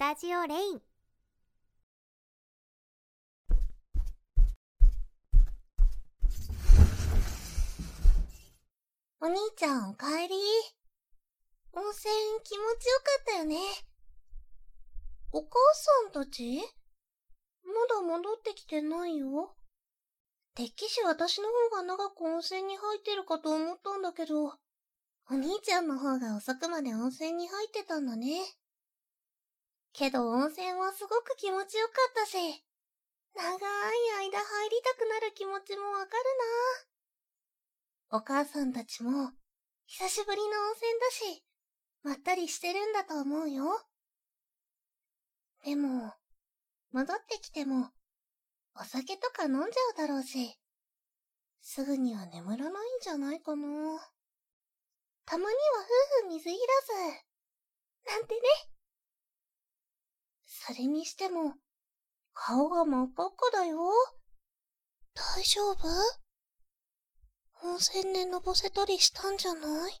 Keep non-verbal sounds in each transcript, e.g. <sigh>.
タジオレインお兄ちゃんおかえり。温泉気持ちよかったよね。お母さんたち？まだ戻ってきてないよ。てっきし私の方が長く温泉に入ってるかと思ったんだけど、お兄ちゃんの方が遅くまで温泉に入ってたんだね。けど温泉はすごく気持ちよかったし、長い間入りたくなる気持ちもわかるな。お母さんたちも、久しぶりの温泉だし、まったりしてるんだと思うよ。でも、戻ってきても、お酒とか飲んじゃうだろうし、すぐには眠らないんじゃないかな。たまには夫婦水入らず、なんてね。それにしても、顔が真っ赤っかだよ。大丈夫？温泉でのぼせたりしたんじゃない？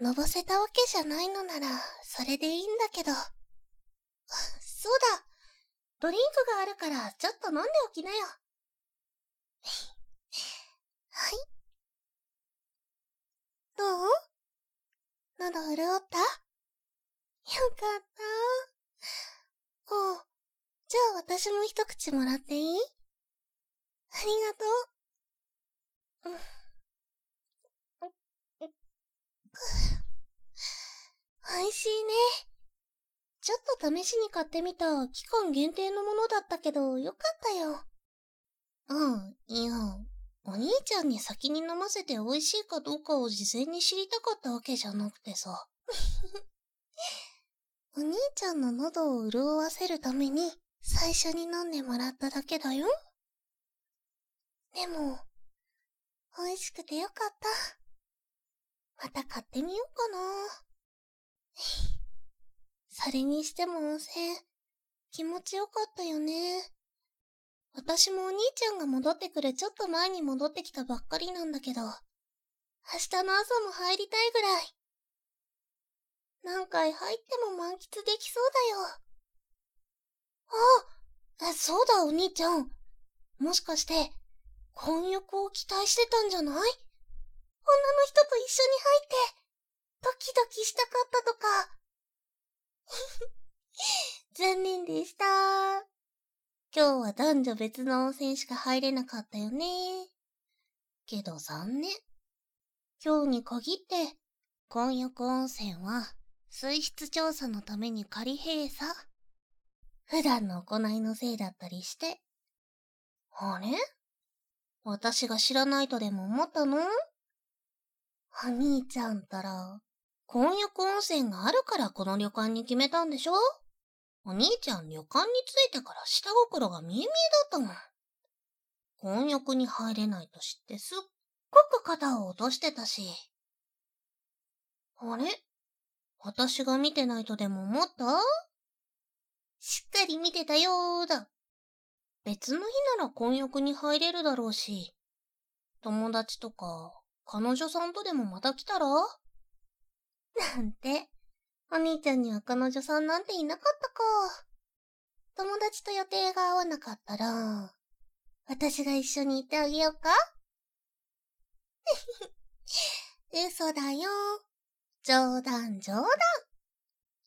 のぼせたわけじゃないのなら、それでいいんだけど。そうだドリンクがあるから、ちょっと飲んでおきなよ。はい。どう？喉潤った？よかった。おう。じゃあ私も一口もらっていい？ありがとう。うん。美味しいね。ちょっと試しに買ってみた期間限定のものだったけど、よかったよ。うん、いや、お兄ちゃんに先に飲ませて美味しいかどうかを事前に知りたかったわけじゃなくてさ。お兄ちゃんの喉を潤わせるために最初に飲んでもらっただけだよ。でも、美味しくてよかった。また買ってみようかな。<laughs> それにしても温泉、気持ちよかったよね。私もお兄ちゃんが戻ってくるちょっと前に戻ってきたばっかりなんだけど、明日の朝も入りたいぐらい。何回入っても満喫できそうだよ。あ、そうだお兄ちゃん。もしかして、婚約を期待してたんじゃない？女の人と一緒に入って、ドキドキしたかったとか。<laughs> 残念でした。今日は男女別の温泉しか入れなかったよね。けど残念。今日に限って、混浴温泉は水質調査のために仮閉鎖？普段の行いのせいだったりして？あれ？私が知らないとでも思ったの？お兄ちゃんったら、婚約温泉があるからこの旅館に決めたんでしょ？お兄ちゃん旅館に着いてから下心が見え見えだったもん。婚約に入れないと知ってすっごく肩を落としてたし。あれ？私が見てないとでも思った？しっかり見てたよーだ。別の日なら婚約に入れるだろうし、友達とか彼女さんとでもまた来たら？なんて。お兄ちゃんには彼女さんなんていなかったか。友達と予定が合わなかったら、私が一緒に行ってあげようか？<laughs> 嘘だよ。冗談冗談。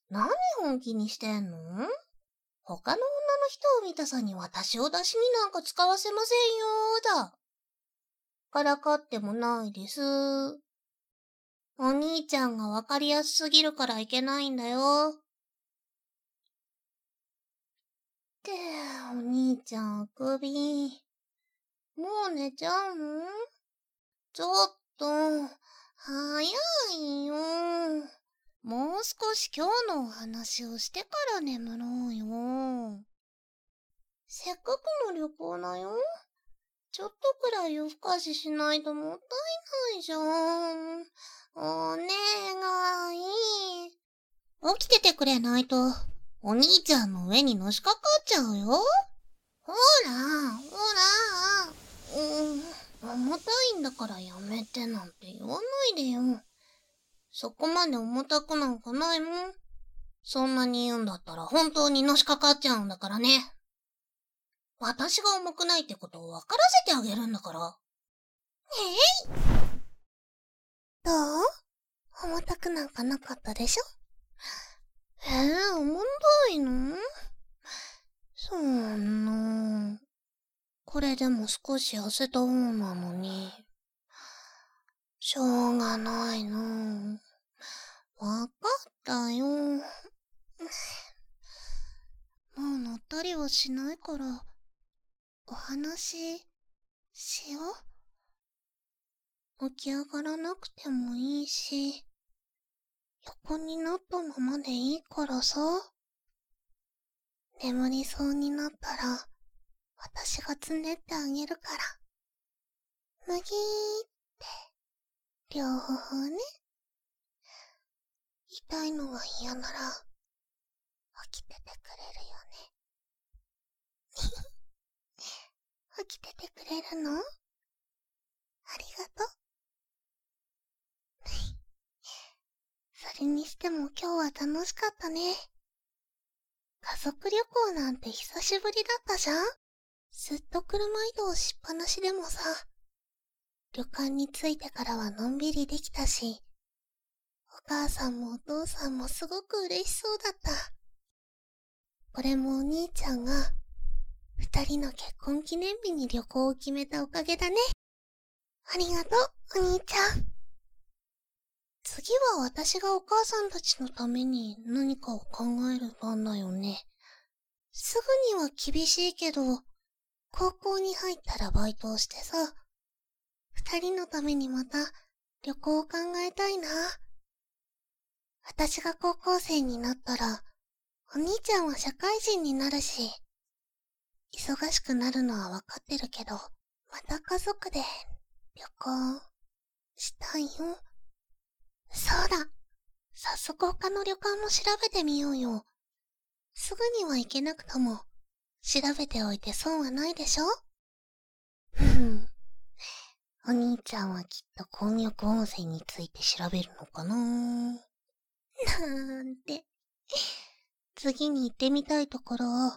何本気にしてんの？他の女の人を見たさに私を出しになんか使わせませんよーだ。からかってもないです。お兄ちゃんがわかりやすすぎるからいけないんだよ。って、お兄ちゃんあくび。もう寝ちゃうの？ちょっと、早いよ。もう少し今日のお話をしてから眠ろうよ。せっかくの旅行だよ。ちょっとくらい夜更かししないともったいないじゃん。お願い。起きててくれないと、お兄ちゃんの上にのしかかっちゃうよ。ほら、ほら。うん、重たいんだからやめてなんて言わないでよ。そこまで重たくなんかないもん。そんなに言うんだったら本当にのしかかっちゃうんだからね。私が重くないってことを分からせてあげるんだから。えいどう？重たくなんかなかったでしょ？えー、重たいの？そんな。これでも少し痩せた方なのに。しょうがないの。わかったよ。もう乗ったりはしないから、お話しよう。起き上がらなくてもいいし、横になったままでいいからさ。眠りそうになったら、私がつねってあげるから。むぎーって、両方ね。痛いのが嫌なら、起きててくれるよね。<laughs> 起きててくれるの？ありがとう。<laughs> それにしても今日は楽しかったね。家族旅行なんて久しぶりだったじゃん？ずっと車移動しっぱなしでもさ、旅館に着いてからはのんびりできたし、お母さんもお父さんもすごく嬉しそうだった。これもお兄ちゃんが、二人の結婚記念日に旅行を決めたおかげだね。ありがとう、お兄ちゃん。次は私がお母さんたちのために何かを考える番だよね。すぐには厳しいけど、高校に入ったらバイトをしてさ、二人のためにまた旅行を考えたいな。私が高校生になったら、お兄ちゃんは社会人になるし、忙しくなるのはわかってるけど、また家族で旅行したいよ。そうだ。早速他の旅館も調べてみようよ。すぐには行けなくとも、調べておいて損はないでしょ？うん。お兄ちゃんはきっと混浴温泉について調べるのかな？なーんて。次に行ってみたいところを、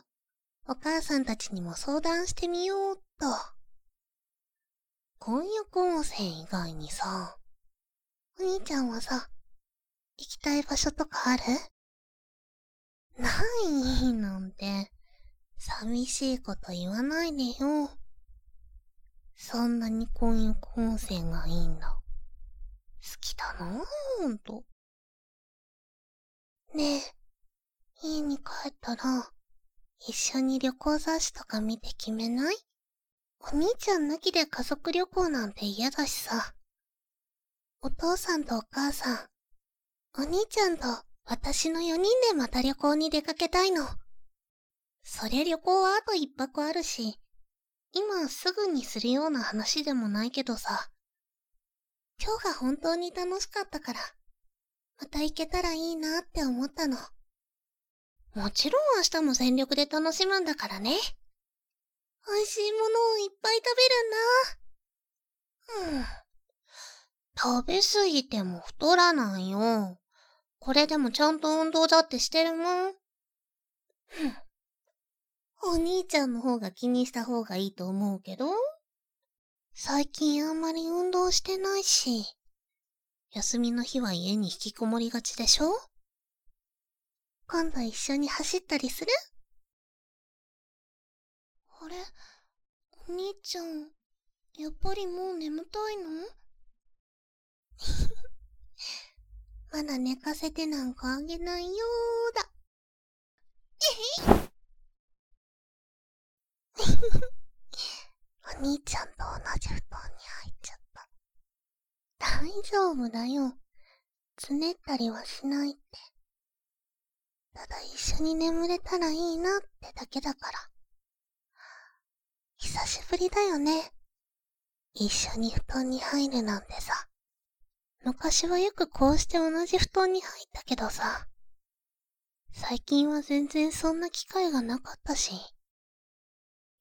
お母さんたちにも相談してみようっと。混浴温泉以外にさ、お兄ちゃんはさ、行きたい場所とかある？ないなんて、寂しいこと言わないでよ。そんなに混浴温泉がいいんだ。好きだなぁほんと。ねえ、家に帰ったら、一緒に旅行雑誌とか見て決めない？お兄ちゃん抜きで家族旅行なんて嫌だしさ。お父さんとお母さん、お兄ちゃんと私の4人でまた旅行に出かけたいの。そりゃ旅行はあと一泊あるし、今すぐにするような話でもないけどさ。今日が本当に楽しかったから、また行けたらいいなって思ったの。もちろん明日も全力で楽しむんだからね。美味しいものをいっぱい食べるんだ。うん。食べすぎても太らないよ。これでもちゃんと運動だってしてるもん。お兄ちゃんの方が気にした方がいいと思うけど？最近あんまり運動してないし、休みの日は家に引きこもりがちでしょ？今度一緒に走ったりする？あれ？お兄ちゃん、やっぱりもう眠たいの？<laughs> まだ寝かせてなんかあげないよーだ。えへ <laughs> お兄ちゃんと同じ布団に入っちゃった。大丈夫だよ。つねったりはしないって。ただ一緒に眠れたらいいなってだけだから。久しぶりだよね。一緒に布団に入るなんてさ。昔はよくこうして同じ布団に入ったけどさ。最近は全然そんな機会がなかったし。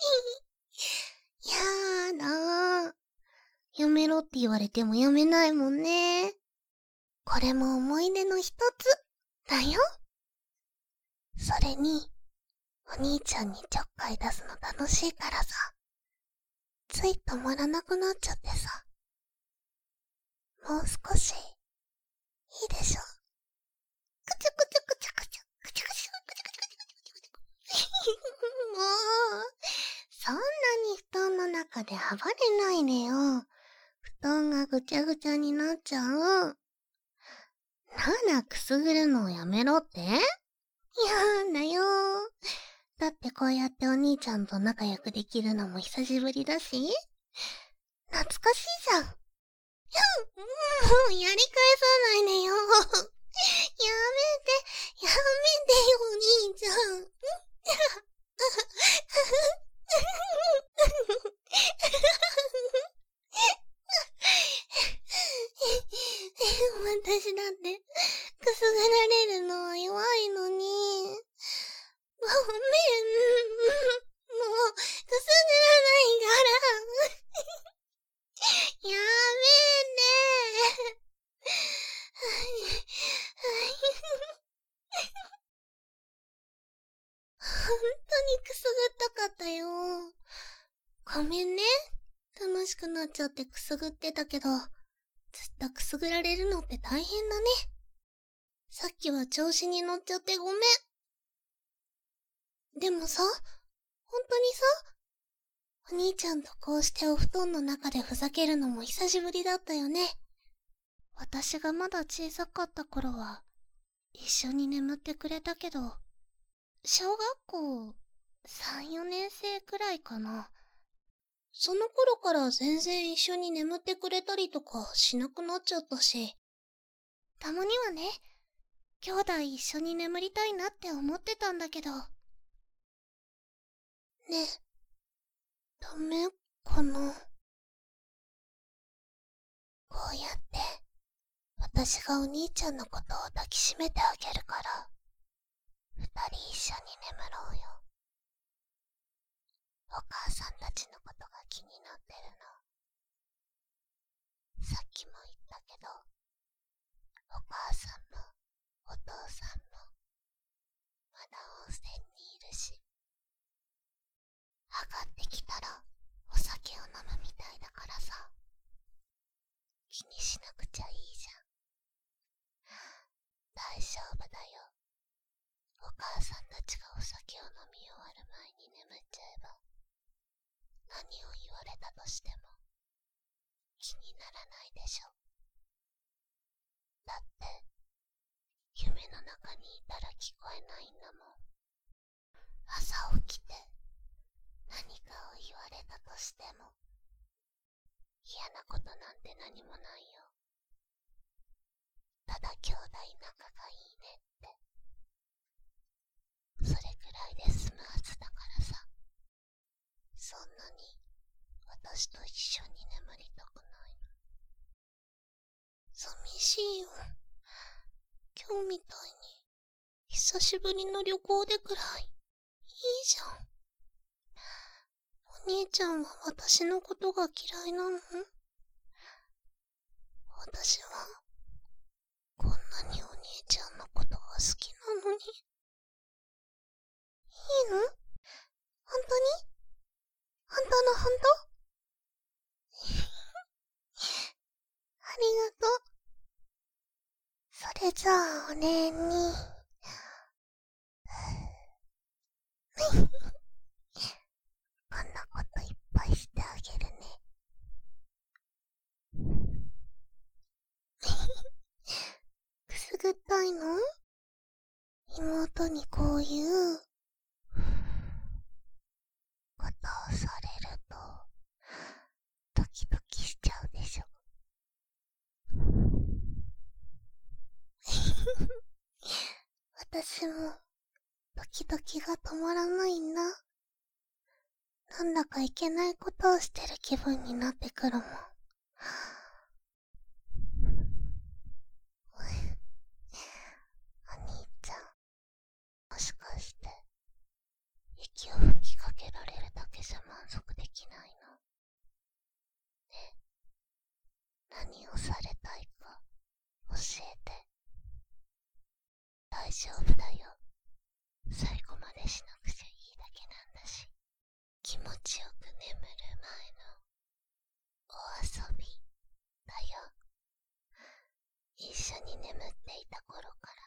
<laughs> やーだー。やめろって言われてもやめないもんね。これも思い出の一つ、だよ。それに、お兄ちゃんにちょっかい出すの楽しいからさ。つい止まらなくなっちゃってさ。もう少し、いいでしょ。くちゃくちゃくちゃ <laughs> もう、そんなに布団の中で暴れないでよ。布団がぐちゃぐちゃになっちゃう。ならくすぐるのをやめろって？やだよ。だってこうやってお兄ちゃんと仲良くできるのも久しぶりだし、懐かしいじゃん。もう、やり返さないでよ。<laughs> やめて、やめてよ、お兄ちゃん。<laughs> 私だって、くすぐられるのは弱いのに。<laughs> ごめん。もう、くすぐらないから。やめて。本当にくすぐったかったよ。ごめんね。楽しくなっちゃってくすぐってたけど、ずっとくすぐられるのって大変だね。さっきは調子に乗っちゃってごめん。でもさ、本当にさ、お兄ちゃんとこうしてお布団の中でふざけるのも久しぶりだったよね。私がまだ小さかった頃は、一緒に眠ってくれたけど、小学校3、4年生くらいかな。その頃から全然一緒に眠ってくれたりとかしなくなっちゃったし。たまにはね、兄弟一緒に眠りたいなって思ってたんだけど。ね、ダメかなこうやって、私がお兄ちゃんのことを抱きしめてあげるから、二人一緒に眠ろうよ。お母さんたちのことが気になってるの。さっきも言ったけど、お母さんもお父さんも、まだ温泉にいるし、上がってきたらお酒を飲むみたいだからさ。気にしなくちゃいいじゃん。大丈夫だよ。お母さんたちがお酒を飲み終わる前に眠っちゃえば、何を言われたとしても気にならないでしょ。だって、夢の中にいたら聞こえないんだもん。朝起きて、何かを言われたとしても、嫌なことなんて何もないよ。ただ兄弟仲がいいねって。それくらいで済むはずだからさ。そんなに私と一緒に眠りたくないの。寂しいよ。今日みたいに久しぶりの旅行でくらいいいじゃんお。兄ちゃんは私のことが嫌いなの？私は、こんなにお兄ちゃんのことが好きなのに。いいの？本当に？本当の本当？ありがとう。それじゃあ、お礼に。こんなこといっぱいしてあげるね。くすぐったいの？妹にこういうことをされるとドキドキしちゃうでしょ。私もドキドキが止まらないんだ。なんだかいけないことをしてる気分になってくるもん。お兄ちゃん、もしかして、息を吹きかけられるだけじゃ満足できないのね何をされたいか、教えて。大丈夫だよ。最後までしなくちゃいいだけなんだし。気持ちよく眠る前のお遊びだよ。一緒に眠っていた頃から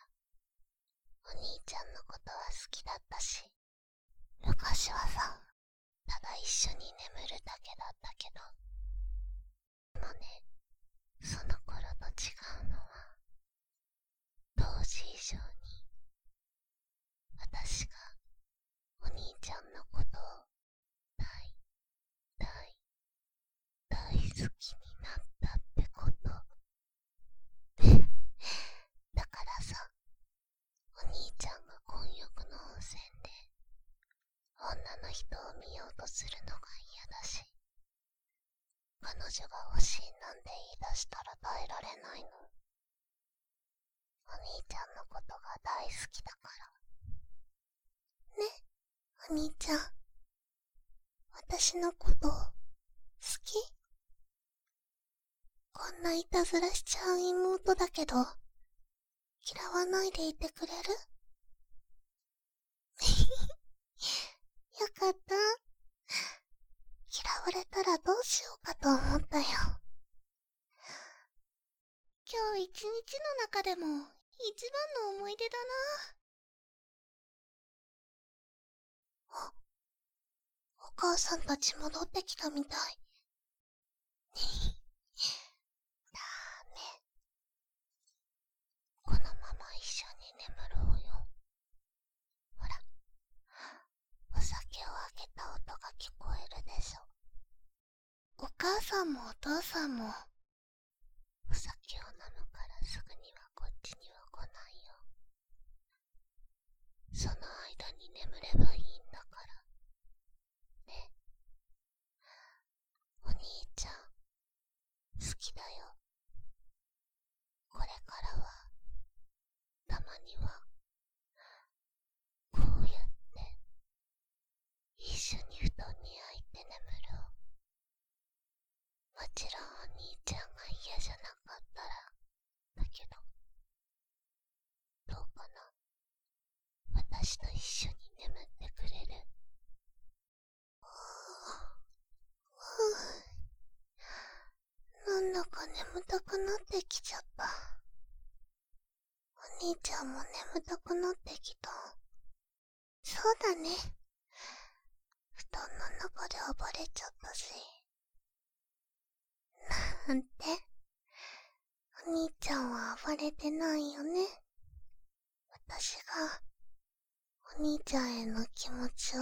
お兄ちゃんのことは好きだったし、昔はさ、ただ一緒に眠るだけだったけど、でもね、その頃と違うのは、当時以上に、私がお兄ちゃんのことを大、大、大好きになったってこと。だからさ、お兄ちゃんが混浴の温泉で、女の人を見ようとするのが嫌だし、彼女が欲しいなんて言い出したら耐えられないの。お兄ちゃんのことが大好きだから。ね、お兄ちゃん。私のこと好き？こんないたずらしちゃう妹だけど、嫌わないでいてくれるよかった？嫌われたらどうしようかと思ったよ。今日一日の中でも一番の思い出だな。あ、お母さんたち戻ってきたみたい。ダメ。このまま一緒に眠ろうよ。ほら、お酒をあげた音が聞こえるでしょ。お母さんもお父さんも、お酒を飲むからすぐにはこっちには来ないよ。その間に眠ればいいんだから。ね。お兄ちゃん、好きだよ。これからは、たまには、こうやって、一緒に布団に入って眠ろう。もちろんお兄ちゃんが嫌じゃなかったら、だけど、どうかな。私と一緒に眠ってくれる。なんだか眠たくなってきちゃった。お兄ちゃんも眠たくなってきた。そうだね。布団の中で暴れちゃったし。なんて？お兄ちゃんは暴れてないよね。私が、お兄ちゃんへの気持ちを、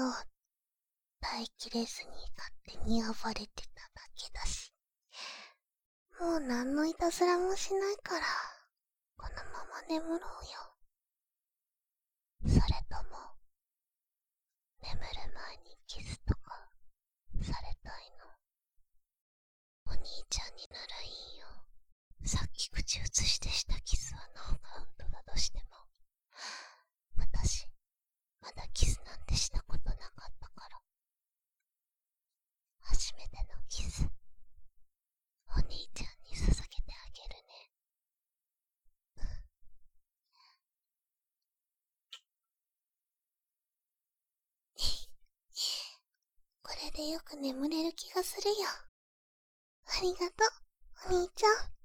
耐えきれずに勝手に暴れてただけだし。もう何のいたずらもしないから、このまま眠ろうよ。それとも、眠る前にキスとか、されたいの？お兄ちゃんにならいいよ。さっき口移してしたキスはノーカウントだとしても、私、まだキスなんてしたことなかったから。初めてのキス、お兄ちゃんに捧げてあげるね。これでよく眠れる気がするよ。ありがとう、お兄ちゃん。